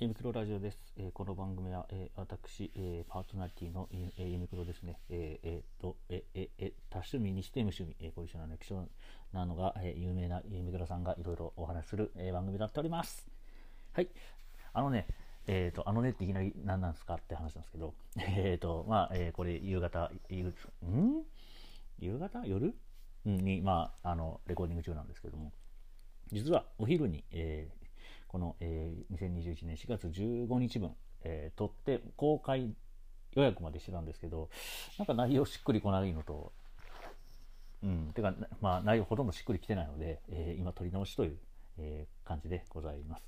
ユミクロラジオです。えーこの番組は、えー私、えーパーソナリティの、えーユミクロですね。えーえーっと、えーえーえ多趣味にして無趣味、えー、こういう人なの希少なのが、えー有名なユミクロさんがいろいろお話しする、えー番組になっております。はい。あのね、えっ、と、あのねっていきなり何なんですかって話なんですけど、えっ、と、まあ、えーこれ夕方、夕ん？夕方？夜？に、まあ、あの、レコーディング中なんですけども、実はお昼に、えーこの、えー2021年4月15日分、えー撮って公開予約までしてたんですけど、なんか内容しっくりこないのと、うん、てか、まあ、内容ほとんどしっくりきてないので、えー今撮り直しという、えー感じでございます。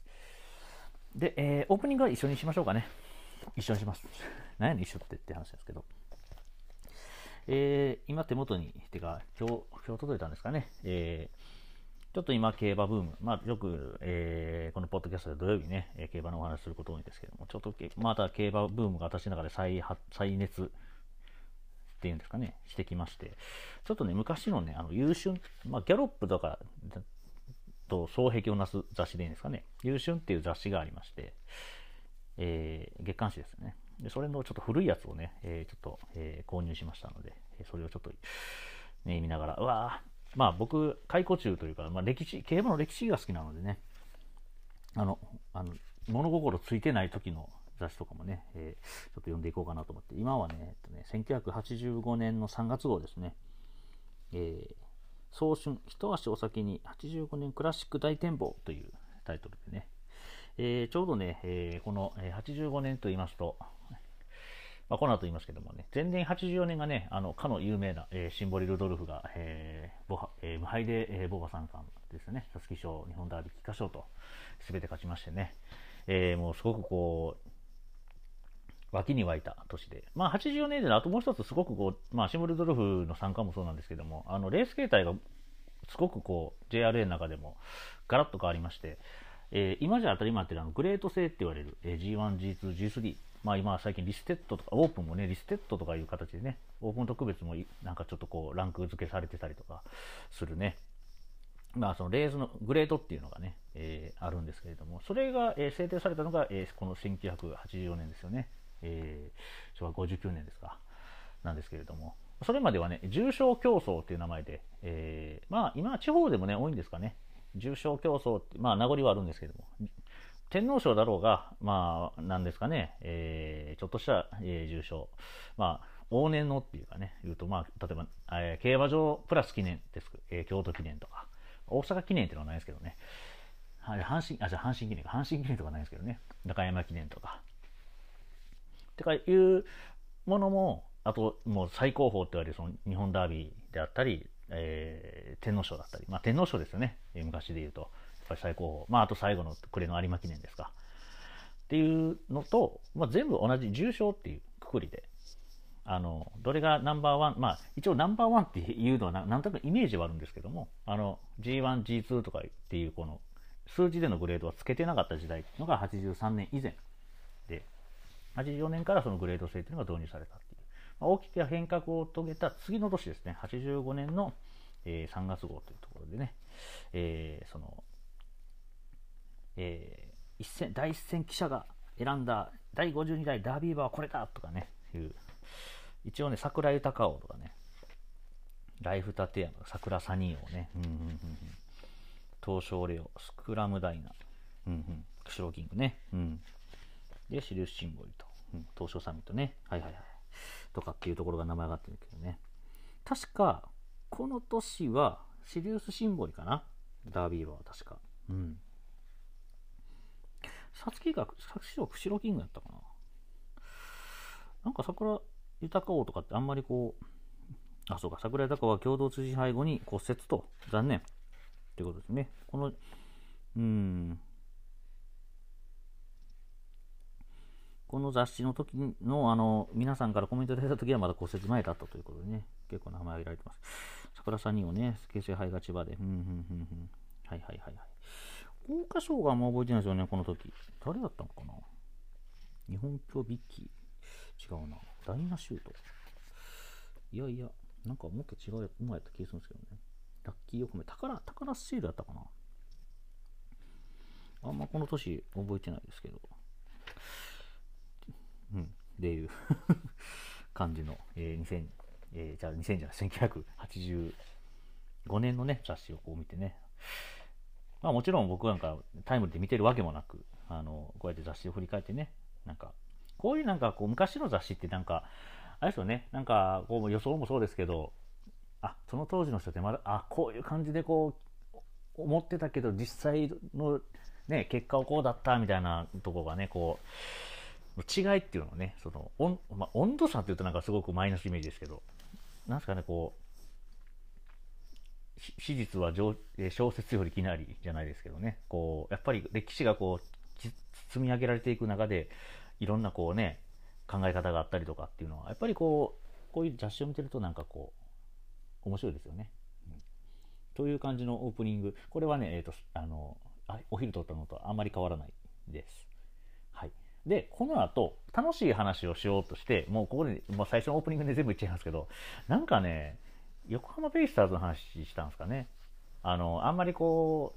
で、えーオープニングは一緒にしましょうかね。一緒にします。何やねん一緒ってって話ですけど。えー今手元に、てか、今日、今日届いたんですかね。えーちょっと今、競馬ブーム、まあ、よく、えーこのポッドキャストで土曜日ね、え競馬のお話すること多いんですけども、ちょっと、また競馬ブームが私の中で再発再熱っていうんですかね、してきまして、ちょっとね、昔のね、あの優秀、まあ、ギャロップとかと双璧をなす雑誌でいいんですかね、優秀っていう雑誌がありまして、えー月刊誌ですね。で、それのちょっと古いやつをね、えーちょっと、えー購入しましたので、それをちょっと、ね、見ながら、うわーまあ僕、解雇中というか、まあ歴史、競馬の歴史が好きなのでね、あの、あの、物心ついてない時の雑誌とかもね、えーちょっと読んでいこうかなと思って、今はね、えっとね1985年の3月号ですね、えー早春、一足お先に85年クラシック大展望というタイトルでね、えーちょうどね、えーこの85年と言いますと、まあ、この後言いますけどもね、前年84年がね、あの、かの有名な、えーシンボリ・ルドルフが、えーボハえー無敗で、えーボバ三冠ですね、皐月賞、日本ダービー菊花賞と、すべて勝ちましてね、えーもうすごくこう、脇に湧いた年で、まあ、84年であともう一つすごくこう、まあ、シンボリルドルフの参加もそうなんですけども、あのレース形態がすごくこう JRA の中でもガラッと変わりまして、えー今じゃ当たり前ってるあのはグレート製って言われる、えー G1、G2、G3、まあ、今は最近リステッドとか、オープンもね、リステッドとかいう形でね、オープン特別もなんかちょっとこうランク付けされてたりとかするね、まあ、そのレースのグレードっていうのがね、えーあるんですけれども、それが、えー制定されたのが、えーこの1984年ですよね。えー昭和59年ですか。なんですけれども、それまではね、重賞競走っていう名前で、えーまあ、今は地方でもね、多いんですかね。重賞競走って、まあ、名残はあるんですけども、天皇賞だろうが、まあ、なんですかね、えーちょっとした、えー重賞、まあ、往年のっていうかね、言うと、まあ、例えば、えー競馬場プラス記念です、えー京都記念とか、大阪記念っていうのはないですけどね、はい阪神、あ、じゃ阪神記念か、阪神記念とかないですけどね、中山記念とか。てかいうものも、あともう最高峰って言われるその日本ダービーであったり、えー天皇賞だったり、まあ天皇賞ですよね、昔で言うと、ぱり最高峰。まああと最後の暮れの有馬記念ですか。っていうのと、まあ、全部同じ重賞っていうくくりで、あの、どれがナンバーワン、まあ一応ナンバーワンっていうのはななんとなくイメージはあるんですけども、あの、G1、G2 とかっていうこの数字でのグレードはつけてなかった時代のが83年以前で、84年からそのグレード制というのが導入されたっていう、まあ、大きな変革を遂げた次の年ですね、85年の、えー3月号というところでね、えーその、えー一戦第一戦記者が選んだ第52代ダービー馬はこれだとかね、いう、一応ね、桜豊王とかね、ライフ立山、桜サニー王ね、うんうん、東証レオ、スクラムダイナ、うんうん、釧路キングね、うん、で、シリウスシンボリと、うん、東証サミットね、はいはいはい、とかっていうところが名前があってるけどね。確か、この年は、シリウスシンボリかなダービー馬は確か。うん。さつきが、さつきは釧路キングやったかななんか桜豊王とかってあんまりこう、あ、そうか、桜豊は共同通信背後に骨折と、残念。ってことですね。この、うん、この雑誌の時の、あの、皆さんからコメントいただいた時はまだ骨折前だったということでね、結構名前挙げられてます。桜さんにもね、形成杯が千葉で、うん、うん、うん、うん。はいはいはいはい。桜花賞があんま覚えてないですよね、この時。誰だったのかな？日本鏡ビッキー。違うな。ダイナシュート。いやいや、なんかもっと違う馬やった気がするんですけどね。ラッキー横目。宝、宝スチールやったかな？あんまこの年覚えてないですけど。うん、っていう感じの、えー、2000、えー、じゃあ2000じゃない、1985年のね、雑誌をこう見てね、まあもちろん僕なんかタイムで見てるわけもなく、あの、こうやって雑誌を振り返ってね、なんか、こういうなんかこう昔の雑誌ってなんか、あれですよね、なんかこう予想もそうですけど、あ、その当時の人ってまだ、あ、こういう感じでこう、思ってたけど実際のね、結果はこうだったみたいなとこがね、こう、違いっていうのね、その、温,、まあ、温度差っていうとなんかすごくマイナスイメージですけど、なんすかね、こう、史実は小説よりきなりじゃないですけどね、こう、やっぱり歴史がこう、積み上げられていく中で、いろんなこうね、考え方があったりとかっていうのは、やっぱりこう、こういう雑誌を見てるとなんかこう、面白いですよね。うん、という感じのオープニング。これはね、えっ、ー、と、あの、お昼撮ったのとあんまり変わらないです。はい。で、この後、楽しい話をしようとして、もうここで、もう最初のオープニングで全部言っちゃいますけど、なんかね、横浜ベイスターズの話したんですかね。あの、あんまりこ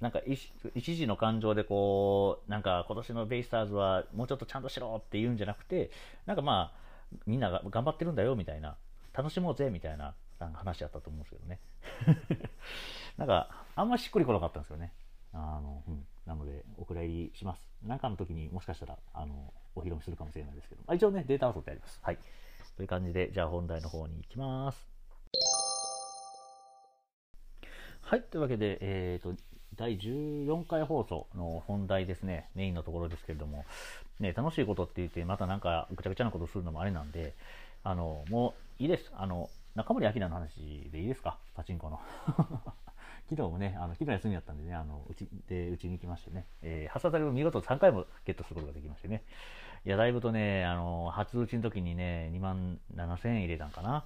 う、なんか一時の感情でこう、なんか今年のベイスターズはもうちょっとちゃんとしろって言うんじゃなくて、なんかまあ、みんなが頑張ってるんだよみたいな、楽しもうぜみたいななんか話だったと思うんですけどね。なんか、あんましっくりこなかったんですよね。あの、うん。なので、お蔵入りします。何かの時にもしかしたら、あの、お披露目するかもしれないですけど、まあ、一応ね、データは取ってあります。はい。という感じで、じゃあ本題の方に行きます。はい。というわけで、えっ、ー、と、第14回放送の本題ですね、メインのところですけれども、ね、楽しいことって言って、またなんかぐちゃぐちゃなことするのもあれなんで、あの、もういいです。あの、中森明菜の話でいいですか？パチンコの。昨日もね、あの昨日休みだったんでね、あのうちでうちに行きましてね、えー、発射される見事3回もゲットすることができましてね、いや、だいぶとね、あの初打ちの時にね、2万7000円入れたんかな。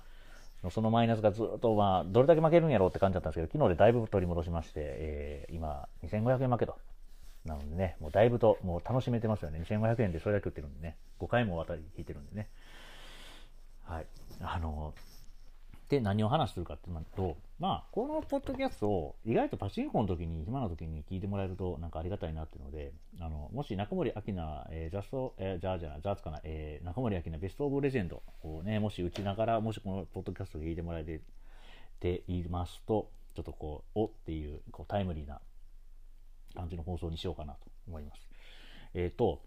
そのマイナスがずっと、まあ、どれだけ負けるんやろうって感じだったんですけど、昨日でだいぶ取り戻しまして、えー、今、2500円負けと。なのでね、もうだいぶと、もう楽しめてますよね。2500円でそれだけ売ってるんでね、5回も渡り引いてるんでね。はい。あの、で、何を話するかっていうと、まあ、このポッドキャストを意外とパチンコの時に、暇な時に聞いてもらえるとなんかありがたいなっていうので、あの、もし中森明菜、えー、ジャスト、えー、じゃあじゃあ、ジャーツかな、えー、中森明菜ベストオブレジェンドをね、もし打ちながら、もしこのポッドキャストを聞いてもらえていますと、ちょっとこう、おっていう、こう、タイムリーな感じの放送にしようかなと思います。えっ、ー、と、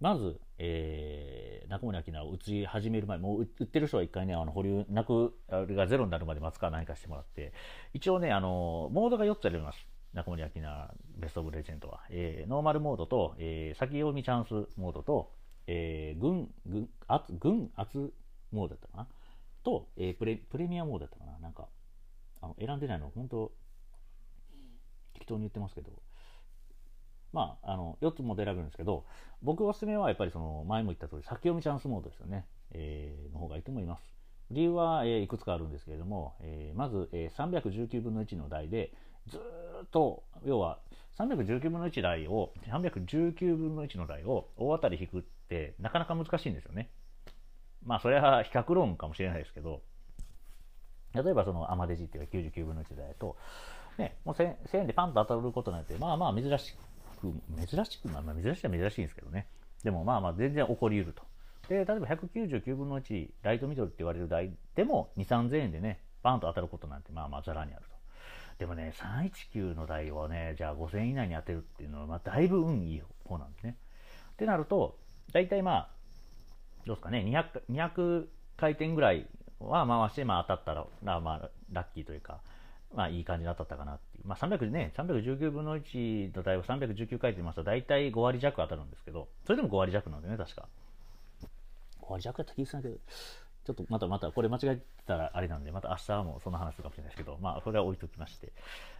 まず、えー、中森明菜を打ち始める前、もう売ってる人は一回ね、あの保留なく、あれがゼロになるまで待つか何かしてもらって、一応ね、あの、モードが4つあります。中森明菜ベストオブレジェンドは。えー、ノーマルモードと、えー、先読みチャンスモードと、えー、軍、軍、圧、軍圧モードだったかなと、えー、プレ、プレミアモードだったかななんか、あの、選んでないの、本当適当に言ってますけど、まあ、あの、4つも選べるんですけど、僕おすすめはやっぱりその、前も言った通り、先読みチャンスモードですよね。えー、の方がいいと思います。理由は、えー、いくつかあるんですけれども、えー、まず、えー、319分の1の台で、ずっと、要は、319分の1台を、319分の1の台を大当たり引くって、なかなか難しいんですよね。まあ、それは比較論かもしれないですけど、例えばそのアマデジっていうか99分の1台と、ね、もう 1000, 1000円でパンと当たることなんて、まあまあ珍しく、珍しく、まあ、珍しいは珍しいんですけどね。でもまあまあ全然起こり得ると。で、例えば199分の1、ライトミドルって言われる台でも2、3000円でね、バンと当たることなんてまあまあざらにあると。でもね、319の台をね、じゃあ5000円以内に当てるっていうのは、まあだいぶ運いい方なんですね。ってなると、大体まあ、どうですかね、200, 200回転ぐらいは回して、まあ当たったら、まあラッキーというか、まあいい感じに当たったかなっていう。まあ300ね、319分の1の台を319回転ますと大体5割弱当たるんですけど、それでも5割弱なんでね、確か。5割弱やった気がするんだけど、ちょっとまたまたこれ間違えてたらあれなんで、また明日もその話するかもしれないですけど、まあそれは置いときまして。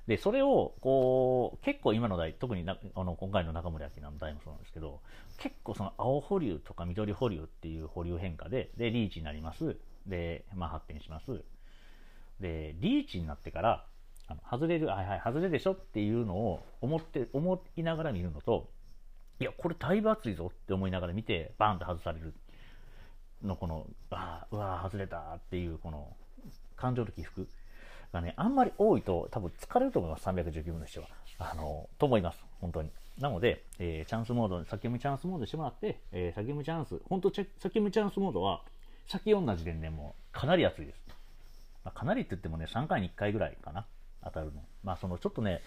で、それをこう、結構今の台、特になあの今回の中森明菜の台もそうなんですけど、結構その青保留とか緑保留っていう保留変化で、で、リーチになります。で、まあ発展します。で、リーチになってから、あの外れる、はいはい、外れでしょっていうのを思って、思いながら見るのと、いや、これだいぶ熱いぞって思いながら見て、バーンって外されるの、この、ああ、うわ外れたっていう、この、感情の起伏がね、あんまり多いと多分疲れると思います、319分の1は。あの、と思います、本当に。なので、えー、チャンスモード、先読みチャンスモードしてもらって、えー、先読みチャンス、本当先読みチャンスモードは、先読んだ時点でもうかなり熱いです。まあ、かなりって言ってもね、3回に1回ぐらいかな、当たるの。まあ、そのちょっとね、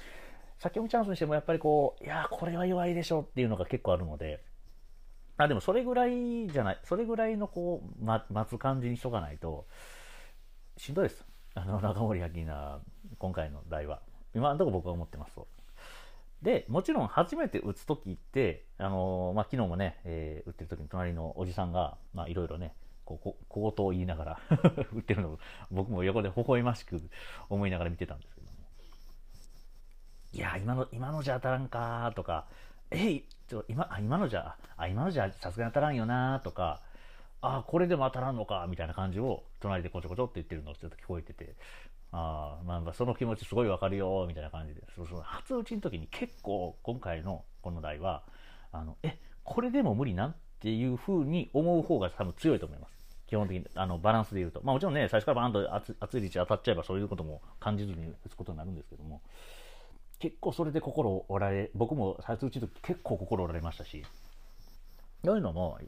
先読みチャンスにしてもやっぱりこう、いやこれは弱いでしょっていうのが結構あるので、あ、でもそれぐらいじゃない、それぐらいのこう、ま、待つ感じにしとかないと、しんどいです。あの、中森明菜、今回の題は。今のとこ僕は思ってますと。で、もちろん初めて打つときって、あのー、まあ、昨日もね、えー、打ってる時に隣のおじさんが、まあ、いろいろね、こう、小言を言いながら 打ってるのを、僕も横で微笑ましく思いながら見てたんですけども。いや、今の、今のじゃ当たらんかとか、えい、ちょ、今、あ、今のじゃ、あ、今のじゃさすがに当たらんよなとか、あ、これでも当たらんのか、みたいな感じを、隣でこちょこちょって言ってるのをちょっと聞こえてて、あまあ、その気持ちすごいわかるよ、みたいな感じで、その初打ちの時に結構今回のこの題は、あの、え、これでも無理なん？っていうふうに思う方が多分強いと思います。基本的に、あの、バランスで言うと。まあもちろんね、最初からバーンと熱熱いリーチ当たっちゃえばそういうことも感じずに打つことになるんですけども、結構それで心折られ、僕も最初打ちの時結構心折られましたし、そういうのも、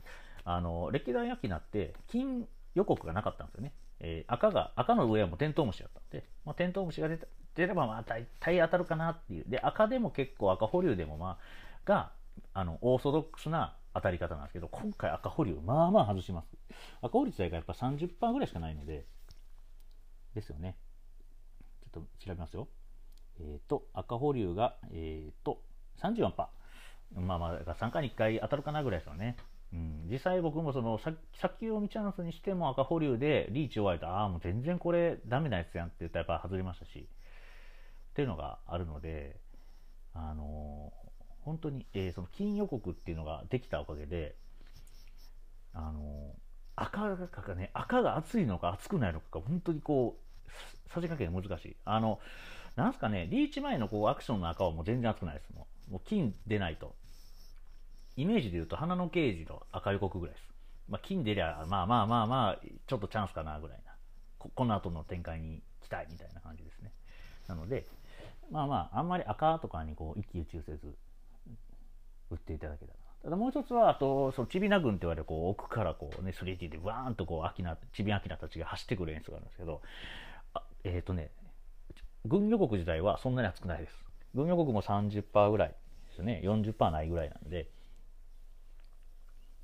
あの、歴代秋になって、金予告がなかったんですよね。えー、赤が、赤の上はもうテントウムシだったんで、まあ、テントウムシが出た出ればまあ大体当たるかなっていう。で、赤でも結構赤保留でもまあ、が、あの、オーソドックスな当たり方なんですけど、今回赤保留、まあまあ外します。赤保留自体がやっぱ30%ぐらいしかないので、ですよね。ちょっと調べますよ。えっ、ー、と、赤保留が、えっ、ー、と、34%。まあまあ、3回に1回当たるかなぐらいですよね。うん、実際僕もその先読みチャンスにしても赤保留でリーチ弱いとああもう全然これダメなやつやんって言ったらやっぱ外れましたしっていうのがあるのであのー、本当に、えー、その金予告っていうのができたおかげであのー、赤がね赤が熱いのか熱くないのかが本当にこうさじ加減難しいあのなんすかねリーチ前のこうアクションの赤はもう全然熱くないですもうもう金出ないとイメージで言うと、花の刑事の赤予告ぐらいです。まあ、金出りゃ、まあまあまあまあ、ちょっとチャンスかなぐらいな。ここの後の展開に期待みたいな感じですね。なので、まあまあ、あんまり赤とかにこう一喜一憂せず、打っていただけたらただもう一つは、あと、そのちびな軍って言われるこう奥からこうね、3D でワーンとこう、アキナ、ちびアキナたちが走ってくる演出があるんですけど、あえっ、ー、とね、軍予告自体はそんなに熱くないです。軍予告も30%ぐらいですね。40%ないぐらいなんで、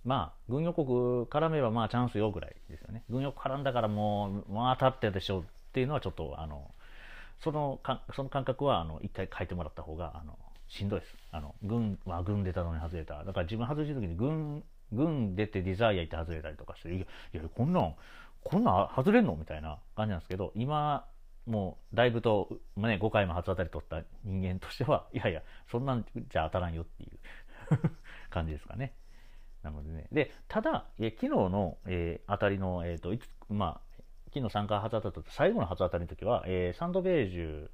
まあ、軍予告絡めばまあチャンスよぐらいですよね。軍予告絡んだからもう、まあ当たってでしょうっていうのはちょっと、あの、そのかその感覚は、あの、一回書いてもらった方が、あの、しんどいです。あの、軍は軍出たのに外れた。だから自分外した時に軍、軍出てデザイア行って外れたりとかして、いや、いやこんなん、こんなん外れんの？みたいな感じなんですけど、今、もうだいぶとま、ね、5回も初当たり取った人間としては、いやいや、そんなんじゃ当たらんよっていう 感じですかね。なのでね。で、ただ、え昨日の、えー、当たりの、えっ、ー、と、いつ、まあ、昨日3回初当たった最後の初当たりの時は、えー、サンドベージュ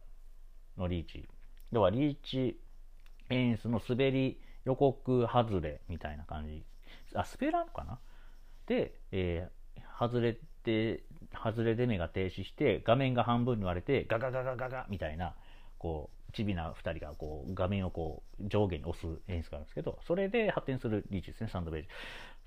のリーチ、要はリーチ演出の滑り予告外れみたいな感じ。あ、スペラーかな？で、えー、外れて、外れで目が停止して、画面が半分に割れて、ガガガガガガみたいな、こう、ちびな2人がこう画面をこう上下に押す演出があるんですけど、それで発展するリーチですね、サンドベージュ。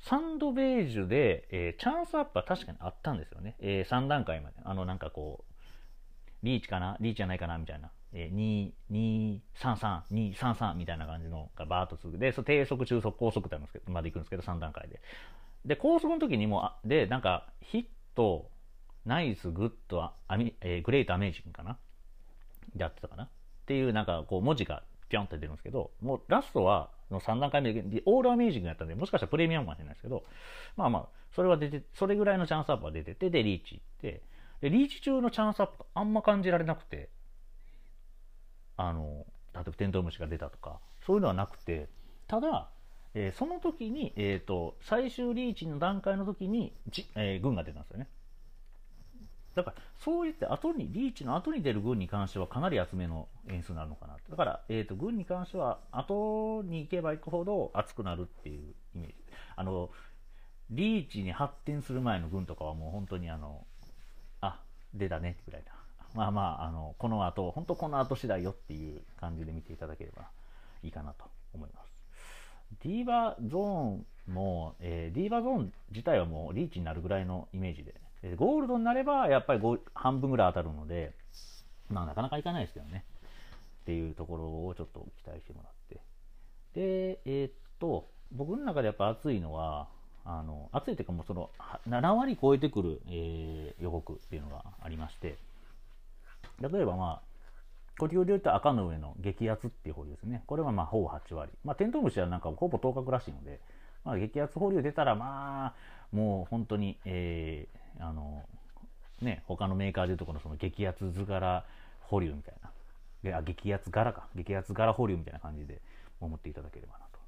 サンドベージュで、えー、チャンスアップは確かにあったんですよね。えー、3段階まで。あの、なんかこう、リーチかな？リーチじゃないかな？みたいな。えー、2、2、3、3、2、3、3みたいな感じのがバーッと続く。で、そ低速、中速、高速ってあるんですけど、まで行くんですけど、3段階で。で、高速の時にも、で、なんか、ヒット、 nice、good、アミえー、 great、amazing かな？やってたかな？っていうなんかこう文字がピョンって出るんですけど、もうラストはの3段階目で all amazing やったんで、もしかしたらプレミアムかもしれないですけど、まあまあ、それは出て、それぐらいのチャンスアップは出てて、で、リーチ行って、で、リーチ中のチャンスアップあんま感じられなくて、あの、例えばテントウムシが出たとか、そういうのはなくて、ただ、えー、その時に、え、ー、と、最終リーチの段階の時に、じえー、軍が出たんですよね。だから、そういって後に、リーチの後に出る軍に関してはかなり厚めの演出になるのかな。だから、えっ、ー、と、軍に関しては後に行けば行くほど熱くなるっていうイメージ。あの、リーチに発展する前の軍とかはもう本当にあの、あ、出たね、ぐらいな。まあまあ、あの、この後、本当この後次第よっていう感じで見ていただければいいかなと思います。ディーバゾーンも、えー、ディーバゾーン自体はもうリーチになるぐらいのイメージで、でゴールドになればやっぱり半分ぐらい当たるので、まあなかなかいかないですけどね。っていうところをちょっと期待してもらって。で、えー、っと、僕の中でやっぱ熱いのは、あの熱いというかもうその7割超えてくる、えー、予告っていうのがありまして例えばまあ呼吸で言うと赤の上の激圧っていう保留ですね。これはまあほぼ8割。まあテントウムシはなんかほぼ等角らしいので、まあ、激圧保留出たらまあもう本当に、えー、あのね他のメーカーでいうとこのその激圧図柄保留みたいな。あ激圧柄か。激圧柄保留みたいな感じで思っていただければなと。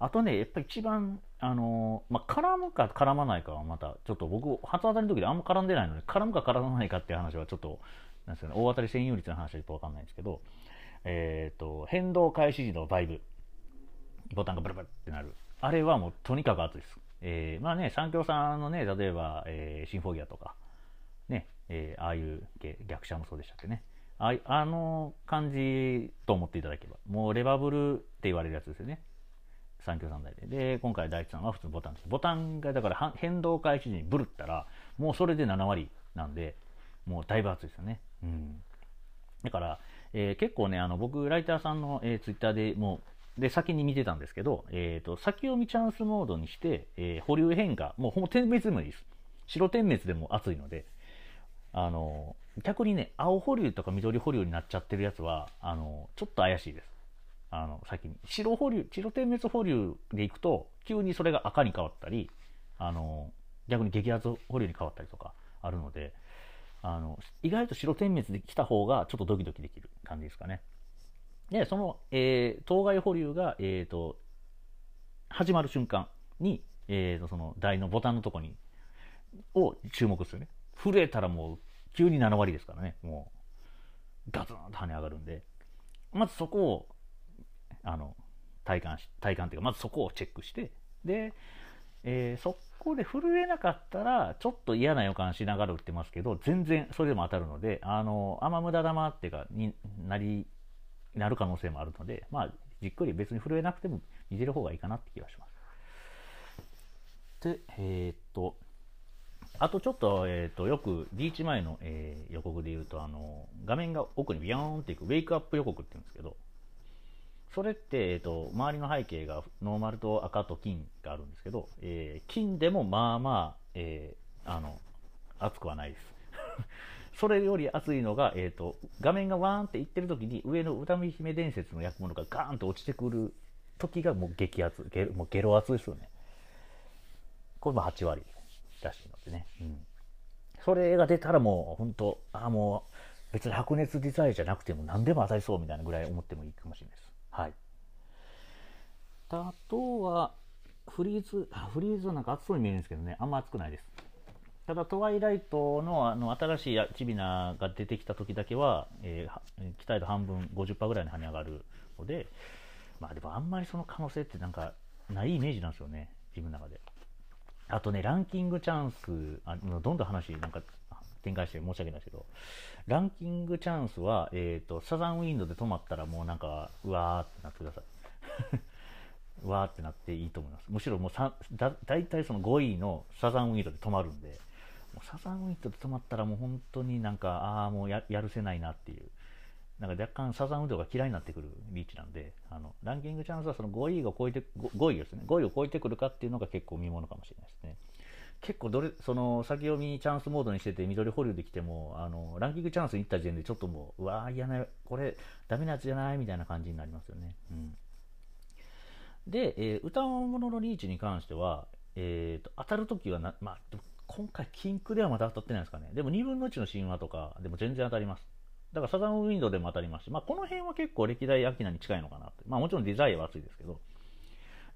あとね、やっぱり一番、あのー、まあ、絡むか絡まないかはまた、ちょっと僕、初当たりの時であんま絡んでないので、絡むか絡まないかっていう話はちょっと、なんですかね、大当たり占有率の話はちょっとわかんないんですけど、えっ、ー、と、変動開始時のバイブ、ボタンがブルブルってなる。あれはもうとにかく熱いです。えー、まあね、三協さんのね、例えば、えー、シンフォギアとか、ね、えー、ああいう系、逆者もそうでしたっけね。ああの感じと思っていただければ、もうレバブルって言われるやつですよね。三強三台で。で、今回第一さんは普通のボタンです。ボタンがだから変動開始時にブルったら、もうそれで7割なんで、もうだいぶ熱いですよね。うん。だから、えー、結構ね、あの、僕、ライターさんの、えー、ツイッターでも、で、先に見てたんですけど、えっ、ー、と、先読みチャンスモードにして、え、保留変化、もうほぼ点滅でもいいです。白点滅でも熱いので、あの、逆にね、青保留とか緑保留になっちゃってるやつは、あの、ちょっと怪しいです。あの、先に。白保留、白点滅保留でいくと、急にそれが赤に変わったり、あの、逆に激圧保留に変わったりとかあるので、あの、意外と白点滅で来た方がちょっとドキドキできる感じですかね。で、その、えー、当該保留が、え、ー、と、始まる瞬間に、え、ー、と、その台のボタンのとこに、を注目するね。震えたらもう、急に7割ですからね。もう、ガツンと跳ね上がるんで、まずそこをあの体感し体感というかまずそこをチェックしてで、えー、そこで震えなかったらちょっと嫌な予感しながら打ってますけど全然それでも当たるのであのあんま無駄玉っていうかになりなる可能性もあるのでまあじっくり別に震えなくても見てる方がいいかなって気がします。でえー、っとあとちょっと,、えーと、よくリーチ前の、えー、予告で言うとあの画面が奥にビヨーンっていくウェイクアップ予告って言うんですけどそれって、えーと、周りの背景がノーマルと赤と金があるんですけど、えー、金でもまあまあ、えー、あの熱くはないです。それより熱いのが、えーと、画面がワーンっていってる時に上の歌見姫伝説の役物がガーンと落ちてくる時がもう激熱ゲもうゲロ熱ですよね。これも8割らしいのでね、うん、それが出たらもう本当ああもう別に白熱デザインじゃなくても何でも当たりそうみたいなぐらい思ってもいいかもしれないです。はい。あとは、フリーズ、フリーズはなんか熱そうに見えるんですけどね、あんま熱くないです。ただ、トワイライトのあの新しいチビナが出てきた時だけは、えー、期待度半分50%ぐらいに跳ね上がるので、まあでもあんまりその可能性ってなんかないイメージなんですよね、自分の中で。あとね、ランキングチャンス、あどんどん話なんか展開して申し訳ないですけど、ランキングチャンスは、えっ、ー、と、サザンウィンドで止まったらもうなんか、うわーってなってください。わーってなっていいと思います。むしろもうさだ大体その5位のサザンウィンドで止まるんで、もうサザンウィンドで止まったらもう本当になんか、ああ、もうやるせないなっていう。なんか若干サザンウィンドが嫌いになってくるリーチなんで、あのランキングチャンスはその5位を超えて、5, 5位ですね、5位を超えてくるかっていうのが結構見ものかもしれないですね。結構どれ、その先読みチャンスモードにしてて、緑保留できても、あのランキングチャンスに行った時点で、ちょっともう、うわー、嫌な、これ、ダメなやつじゃない？みたいな感じになりますよね。うん、で、えー、歌物のリーチに関しては、えーと、当たるときはな、まあ、今回、禁句ではまだ当たってないですかね。でも、2分の1の神話とかでも全然当たります。だから、サザンウィンドウでも当たりますし、まあ、この辺は結構歴代アキナに近いのかなって。まあ、もちろんデザイアは熱いですけど、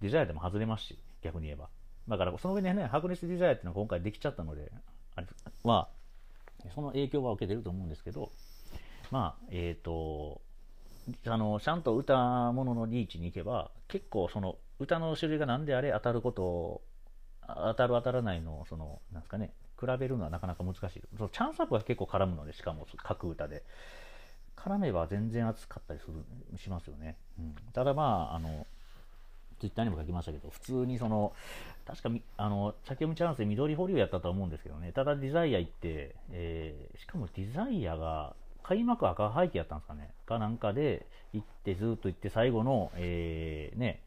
デザイアでも外れますし、逆に言えば。だからその上にね、白熱デザイアっていうのが今回できちゃったので、あれは、その影響は受けてると思うんですけど、まあ、えっ、ー、と、あの、ちゃんと歌物のリーチに行けば、結構その歌の種類が何であれ当たることを、当たる当たらないの、その、なんですかね、比べるのはなかなか難しい。そのチャンスアップが結構絡むので、しかも各歌で。絡めば全然熱かったりするしますよね。うん、ただまあ、あの、ツイッターにも書きましたけど、普通にその、確かあの、先読みチャンスで緑保留やったと思うんですけどね、ただディザイア行って、えー、しかもディザイアが開幕赤背景やったんですかね、かなんかで行って、ずっと行って、最後の、えー、ね、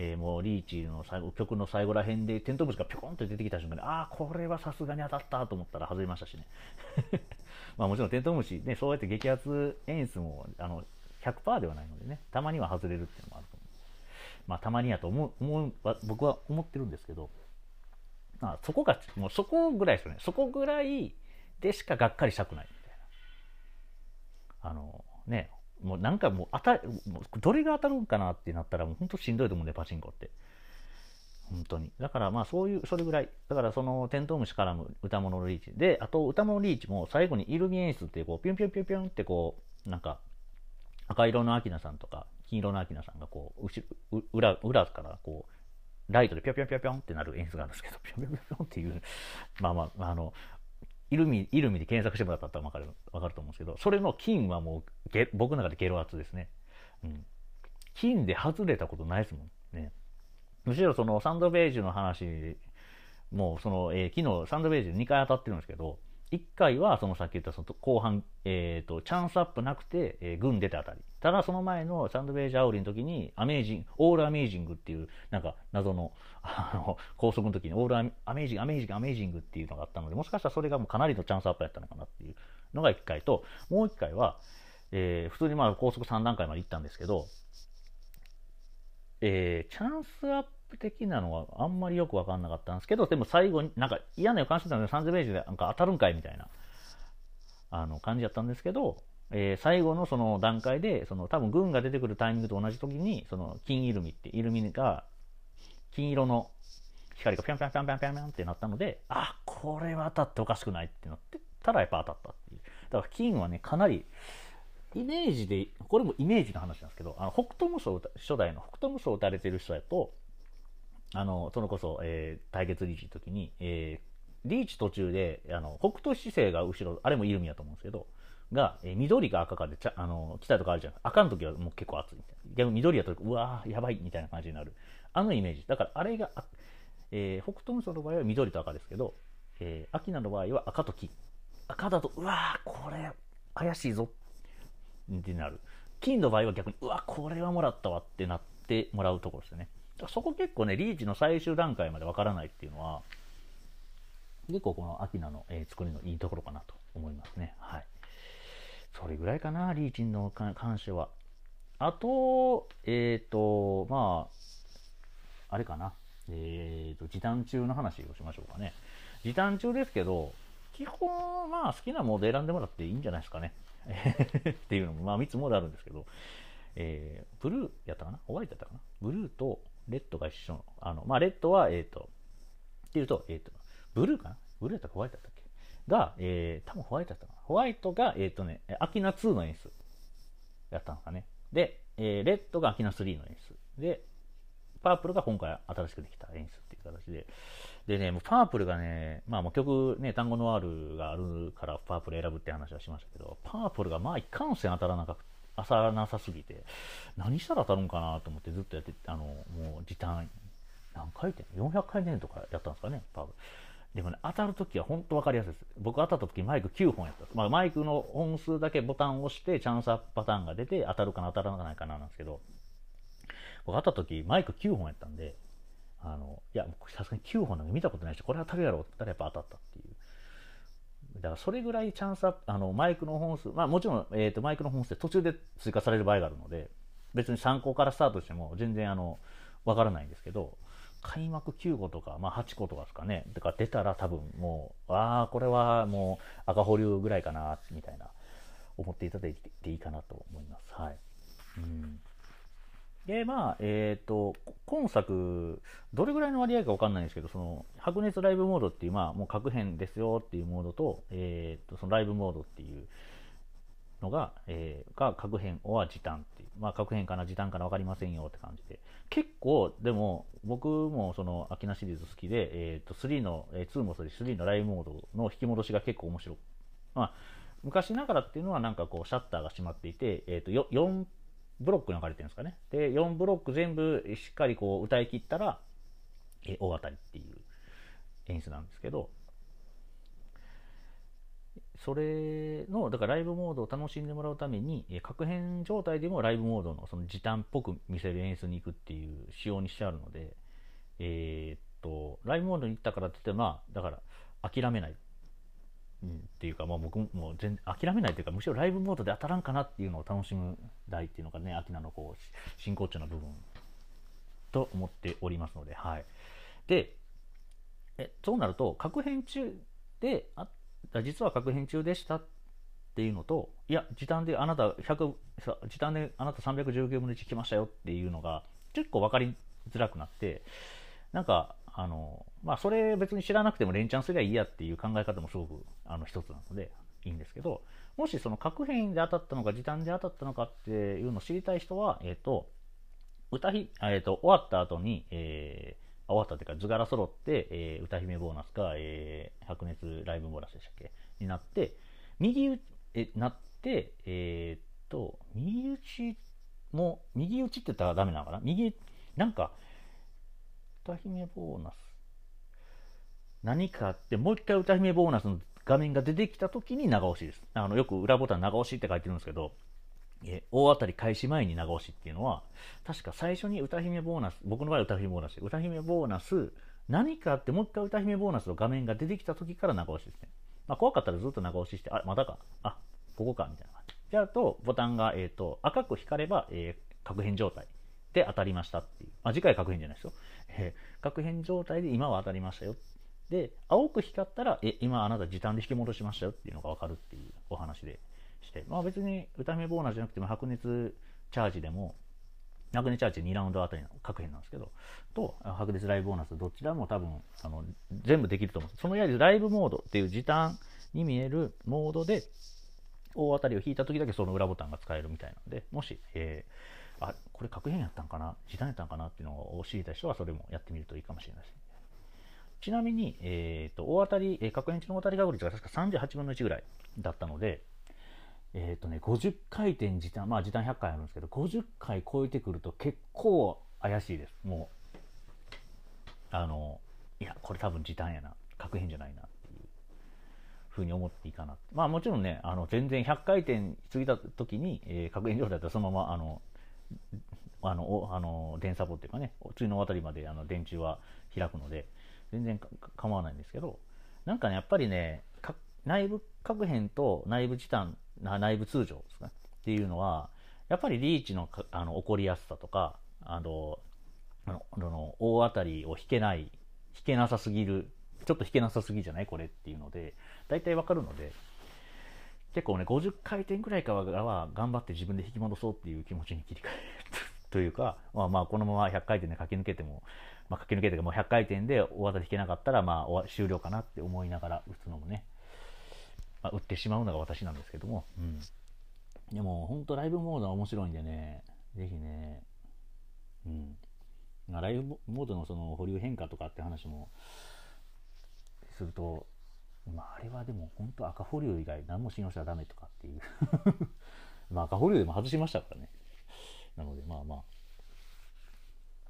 えー、もうリーチの最後曲の最後ら辺でテントウムシがぴょこんと出てきた瞬間に、ああ、これはさすがに当たったと思ったら外れましたしね。まあもちろんテントウムシ、ね、そうやって激アツ演出もあの100%ではないのでね、たまには外れるっていうのもあると。まあたまにやと思う、思う僕は思ってるんですけど、まあそこが、もうそこぐらいですよね。そこぐらいでしかがっかりしたくないみたいな。あの、ね、もうなんかもう当たもうどれが当たるんかなってなったらもう本当しんどいと思うんで、パチンコって。本当に。だからまあそういう、それぐらい。だからそのテントウムシからの歌物のリーチ。で、あと歌物リーチも最後にイルミ演出ってこう、ピュンピュンピュンピュンってこう、なんか、赤色のアキナさんとか、金色のアキナさんがこう、後ろ、裏、裏からこう、ライトでピョピョピョピョンってなる演出があるんですけど、ピョピョピョピョンっていう、まあまあ、あの、イルミ、イルミで検索してもらったらわかる、わかると思うんですけど、それの金はもうゲ、僕の中でゲロ圧ですね。うん。金で外れたことないですもんね。むしろそのサンドベージュの話もう、その、えー、昨日サンドベージュ2回当たってるんですけど、1回はそのさっき言ったその後半、えーと、チャンスアップなくて、えー、軍出て当たり。ただその前のサンドベージュアウリの時にアメージング、オールアメージングっていうなんか謎のあの高速の時にオールアメージング、アメージング、アメージングっていうのがあったので、もしかしたらそれがもうかなりのチャンスアップやったのかなっていうのが1回と、もう1回は、えー、普通にまあ高速3段階まで行ったんですけど、えー、チャンスアップ的なのはあんまりよくわかんなかったんですけど、でも最後になんか嫌な予感してたので30ページでなんか当たるんかいみたいなあの感じだったんですけど、えー、最後のその段階で、その多分軍が出てくるタイミングと同じ時に、その金イルミって、イルミが金色の光がピャンピャンピャンピャンピャンピャンってなったので、あ、これは当たっておかしくないってなってたらやっぱ当たったっていう。だから金はね、かなり、イメージで、これもイメージの話なんですけど、あの北斗無双、初代の北斗無双を打たれてる人やと、あの、それこそ、えー、対決リーチの時に、えー、リーチ途中で、あの、北斗姿勢が後ろ、あれもイルミやと思うんですけど、が、えー、緑か赤かでちゃ、あの、来たとかあるじゃん。赤の時はもう結構熱いみたいな。逆に緑やと、うわー、やばいみたいな感じになる。あのイメージ。だからあれが、えー、北斗無双の場合は緑と赤ですけど、えー、秋菜の場合は赤と黄。赤だと、うわー、これ、怪しいぞってなる。金の場合は逆に、うわ、これはもらったわってなってもらうところですよね。そこ結構ね、リーチの最終段階までわからないっていうのは、結構このアキナの、えー、作りのいいところかなと思いますね。はい。それぐらいかな、リーチの関しては。あと、えっ、ー、と、まあ、あれかな。えっ、ー、と、時短中の話をしましょうかね。時短中ですけど、基本、まあ、好きなモード選んでもらっていいんじゃないですかね。っていうのも、まあ、3つモードあるんですけど、えー、ブルーやったかな？ホワイトやったかな？ブルーとレッドが一緒の、あの、まあ、レッドは、えっ、ー、と、っていうと、えっ、ー、と、ブルーかな？ブルーやったかホワイトやったっけ？が、えー、多分ホワイトやったかな？ホワイトが、えっ、ー、とね、アキナ2の演出やったのかね。で、えー、レッドがアキナ3の演出。で、パープルが今回新しくできた演出っていう形で。でね、もうパープルがね、まあもう曲ね、単語のあるがあるからパープル選ぶって話はしましたけど、パープルがまあ一貫性当たらなか当たらなさすぎて、何したら当たるんかなと思ってずっとやって、あの、もう時短、何回転 ?400 回転とかやったんですかね、パープル。でもね、当たるときは本当分かりやすいです。僕当たったときマイク9本やったまあ、マイクの本数だけボタンを押してチャンスアップパターンが出て当たるかな当たらないかななんですけど、僕当たったときマイク9本やったんで、あの、いや、さすがに9本なんか見たことないし、これ当たるやろって言ったらやっぱ当たったっていう。だからそれぐらいチャンスアップ、あの、マイクの本数、まあもちろん、え、ー、と、マイクの本数で途中で追加される場合があるので、別に参考からスタートしても全然あの、わからないんですけど、開幕9個とか、まあ8個とかですかね。だから出たら多分もう、ああ、これはもう赤保留ぐらいかな、みたいな、思っていただいていいかなと思います。はい。うん。で、まあ、えっ、ー、と、今作、どれぐらいの割合かわかんないんですけど、その、白熱ライブモードっていう、まあ、もう各編ですよっていうモードと、えっ、ー、と、そのライブモードっていう、のが、えー、が核変は時短っていう、まあ、核変かな時短かな分かりませんよって感じで。結構でも僕もそのアキナシリーズ好きで、えー、と3の、えー、2もそうです。3のライブモードの引き戻しが結構面白い、まあ、昔ながらっていうのはなんかこうシャッターが閉まっていて、えー、と4ブロックに分かれてるんですかねで4ブロック全部しっかりこう歌い切ったら、え、大当たりっていう演出なんですけどそれの、だからライブモードを楽しんでもらうために、え確変状態でもライブモードのその時短っぽく見せる演出に行くっていう仕様にしてあるので、えー、っと、ライブモードに行ったからって言って、まあ、だから諦めない。っていうか、まあ、僕も全諦めないというか、むしろライブモードで当たらんかなっていうのを楽しむ台っていうのがね、アキナのこう、真骨頂の部分と思っておりますので、はい。で、えそうなると、確変中であ実は確変中でしたっていうのと、いや、時短であなた100、時短であなた319分の1来ましたよっていうのが結構分かりづらくなって、なんか、あの、まあ、それ別に知らなくても連チャンすりゃいいやっていう考え方もすごく、あの、一つなので、いいんですけど、もしその核変で当たったのか、時短で当たったのかっていうのを知りたい人は、えっ、ー、と、歌ひ、えっ、ー、と、終わった後に、えー、終わったというか図柄揃って、えー、歌姫ボーナスか、えー、白熱ライブボーナスでしたっけ？になって、右打え、なって、えー、っと、右打ちも、右打ちって言ったらダメなのかな？右、なんか、歌姫ボーナス。何かあって、もう一回歌姫ボーナスの画面が出てきた時に長押しです。あの、よく裏ボタン長押しって書いてるんですけど、え大当たり開始前に長押しっていうのは、確か最初に歌姫ボーナス、僕の場合は歌姫ボーナス歌姫ボーナス、何かあってもう一回歌姫ボーナスの画面が出てきた時から長押しですね。まあ、怖かったらずっと長押しして、あ、まだか、あ、ここか、みたいな感じ。じゃあと、ボタンが、えっ、ー、と、赤く光れば、えー、確変状態で当たりましたっていう。あ、次回確変じゃないですよ。え、確変状態で今は当たりましたよ。で、青く光ったら、え、今あなた時短で引き戻しましたよっていうのがわかるっていうお話で。して、まあ別に歌姫ボーナスじゃなくても白熱チャージでも、白熱チャージ2ラウンドあたりの各編なんですけど、と白熱ライブボーナスどちらも多分あの全部できると思う。そのやはりライブモードっていう時短に見えるモードで大当たりを引いた時だけその裏ボタンが使えるみたいなので、もし、えー、あ、これ確変やったんかな？時短やったんかな？っていうのを知りたい人はそれもやってみるといいかもしれないです。ちなみに、えーと、大当たり、えー、確変値の大当たり確率が確か38分の1ぐらいだったので、えっ、ー、とね、50回転時短、まあ時短100回あるんですけど、50回超えてくると結構怪しいです。もう、あの、いや、これ多分時短やな。確変じゃないなっていうふうに思っていいかな。まあもちろんね、あの全然100回転過ぎた時に、えー、確変状態だったらそのまま、あの、あの、あの電サポっていうかね、次の渡りまであの電柱は開くので、全然構わないんですけど、なんかね、やっぱりね、内部確変と内部時短内部通常ですね。っていうのは、やっぱりリーチのあの起こりやすさとか、あの、あの大当たりを引けない、引けなさすぎる、ちょっと引けなさすぎじゃない？これっていうので、大体わかるので、結構ね、50回転くらいからは頑張って自分で引き戻そうっていう気持ちに切り替える というか、まあまあこのまま100回転で駆け抜けても、まあ駆け抜けてもう100回転で大当たり引けなかったら、まあ終了かなって思いながら打つのもね、まあ、売ってしまうのが私なんですけども、うん。でも、本当ライブモードは面白いんでね、ぜひね、うん。ライブモードのその保留変化とかって話もすると、まあ、あれはでも本当赤保留以外何も信用しちゃダメとかっていう まあ赤保留でも外しましたからね。なのでまあまあ、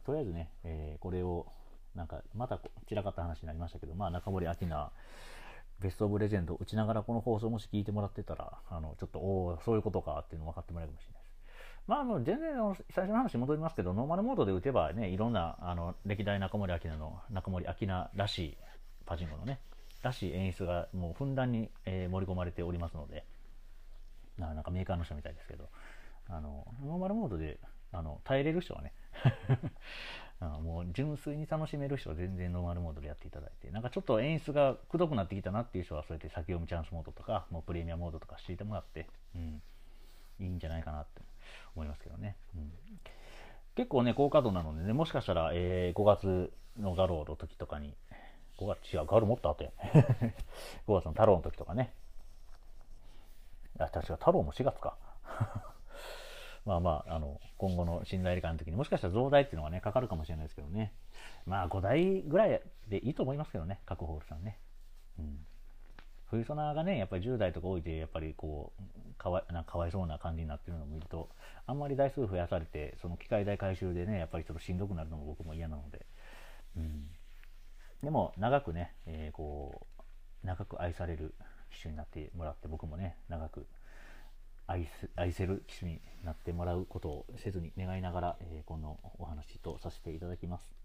とりあえずね、えー、これをなんかまた散らかった話になりましたけど、まあ中森明菜ベストオブレジェンド打ちながらこの放送もし聞いてもらってたら、あの、ちょっと、おお、そういうことかっていうの分かってもらえるかもしれないです。まあ、あの、全然、最初の話戻りますけど、ノーマルモードで打てばね、いろんな、あの、歴代中森明菜の、中森明菜らしい、パチンコのね、らしい演出がもうふんだんに、え、盛り込まれておりますので、ななんかメーカーの人みたいですけど、あの、ノーマルモードで、あの、耐えれる人はね もう純粋に楽しめる人は全然ノーマルモードでやっていただいて、なんかちょっと演出がくどくなってきたなっていう人は、そうやって先読みチャンスモードとか、もうプレミアモードとかしていてもらって、うん、いいんじゃないかなって思いますけどね。うん、結構ね、高稼働なのでね、もしかしたら、えー、5月のガローの時とかに、5月違う、ガロもっと後やね。5月の太郎の時とかね、あ、確か太郎も4月か。まあまあ、あの、今後の信頼理解の時にもしかしたら増大っていうのがね、かかるかもしれないですけどね。まあ5台ぐらいでいいと思いますけどね、各ホールさんね。うん。冬ソナーがね、やっぱり10代とか多いで、やっぱりこう、かわなんかかわいそうな感じになってるのを見ると、あんまり台数増やされて、その機械代回収でね、やっぱりちょっとしんどくなるのも僕も嫌なので。うん。でも、長くね、えー、こう、長く愛される機種になってもらって、僕もね、長く愛す愛せる機種になってもらうことをせずに願いながら、えー、このお話とさせていただきます。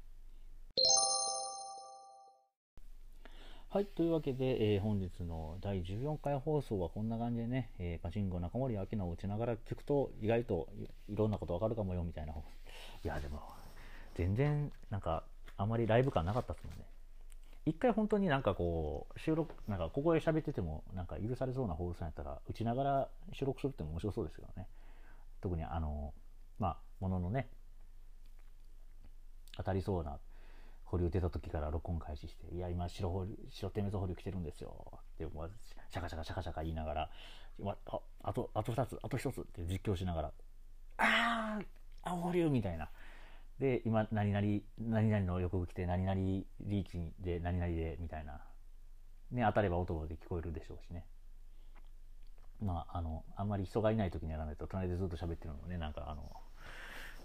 はい。というわけで、えー、本日の第14回放送はこんな感じでね、えー、パチンコ中森明菜を打ちながら聞くと意外といろんなことわかるかもよみたいな。いや、でも、全然なんかあまりライブ感なかったですもんね。一回本当になんかこう、収録、なんかここで喋ってても、なんか許されそうなホールさんやったら、打ちながら収録するっても面白そうですけどね。特にあの、まあ、もののね、当たりそうな保留出た時から録音開始して、いや、今白保留、白点滅保留来てるんですよ。って、まシャカシャカシャカシャカ言いながら、あ、あと、あと2つ、あと1つって実況しながら、あー、青保留みたいな。で、今、何々、何々の予告来て、何々リーチで、何々で、みたいな。ね、当たれば音で聞こえるでしょうしね。まあ、あの、あんまり人がいない時にやらないと、隣でずっと喋ってるのもね、なんか、あの、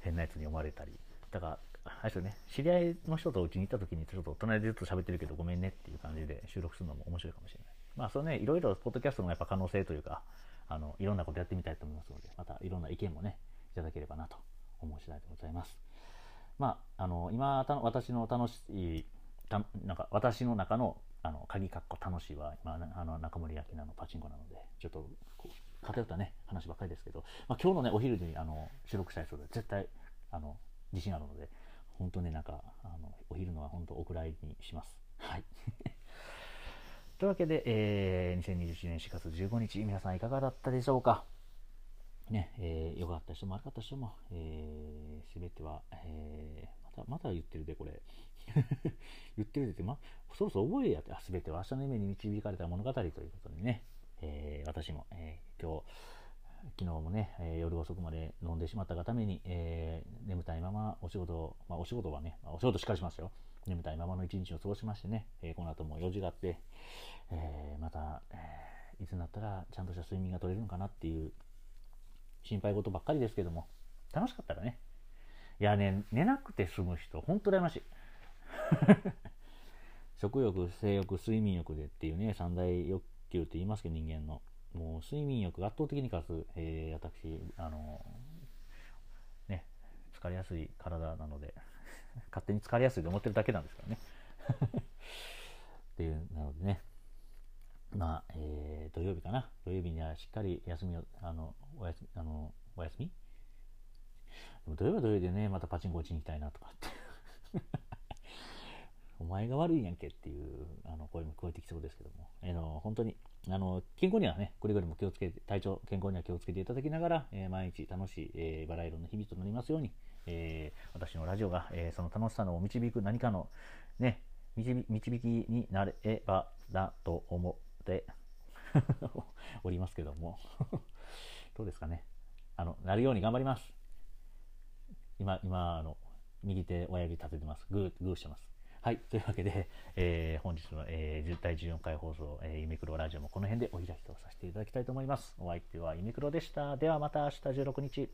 変なやつに読まれたり。だから、あれですよね、知り合いの人とうちに行った時に、ちょっと隣でずっと喋ってるけど、ごめんねっていう感じで収録するのも面白いかもしれない。まあ、それね、いろいろ、ポッドキャストのやっぱ可能性というか、あの、いろんなことやってみたいと思いますので、またいろんな意見もね、いただければなと思う次第でございます。まあ、あの今た私の楽しいたなんか私の中のあの鍵かっこ楽しいは今あの中森明菜のパチンコなのでちょっと偏ったね話ばっかりですけど、まあ、今日のねお昼にあの収録したいそうで絶対あの自信あるので本当ねなんかあのお昼のは本当お蔵入りにします。はい。というわけで、えー、2021年4月15日皆さんいかがだったでしょうか？ね、えー、良かった人も悪かった人も、えー、全ては、えー、また、また言ってるで、これ。言ってるでって、ま、そろそろ覚えやって、全ては明日の夢に導かれた物語ということでね、えー、私も、えー、今日、昨日もね、えー、夜遅くまで飲んでしまったがために、えー、眠たいままお仕事、まあ、お仕事はね、まあ、お仕事しっかりしましたよ。眠たいままの一日を過ごしましてね、えー、この後も用事があって、えまた、えいつになったらちゃんとした睡眠が取れるのかなっていう心配事ばっかりですけども、楽しかったらね。いやね、寝なくて済む人、ほんと羨ましい。食欲、性欲、睡眠欲でっていうね、三大欲求って言いますけど、人間の。もう睡眠欲圧倒的に勝つ、えー、私、あのね、疲れやすい体なので、勝手に疲れやすいと思ってるだけなんですからね。っていう、なのでね、まあ、えー、土曜日かな。土曜日にはしっかり休みを、あの、おやすみ、あの、お休み？でも土曜日は土曜日でね、またパチンコ打ちに行きたいなとかって。お前が悪いやんけっていうあの声も聞こえてきそうですけども、えー、の本当にあの健康にはね、くれぐれも気をつけて、体調、健康には気をつけていただきながら、えー、毎日楽しい、えー、バラ色の日々となりますように、えー、私のラジオが、え、その楽しさの導く何かの、ね、導きになればだと思って おりますけども どうですかね。あの、なるように頑張ります。今、今、あの、右手親指立ててます。グー、グーしてます。はい。というわけで、えー、本日の、えー、第14回放送、えー、ユミクロラジオもこの辺でお開きとさせていただきたいと思います。お相手はユミクロでした。ではまた明日16日。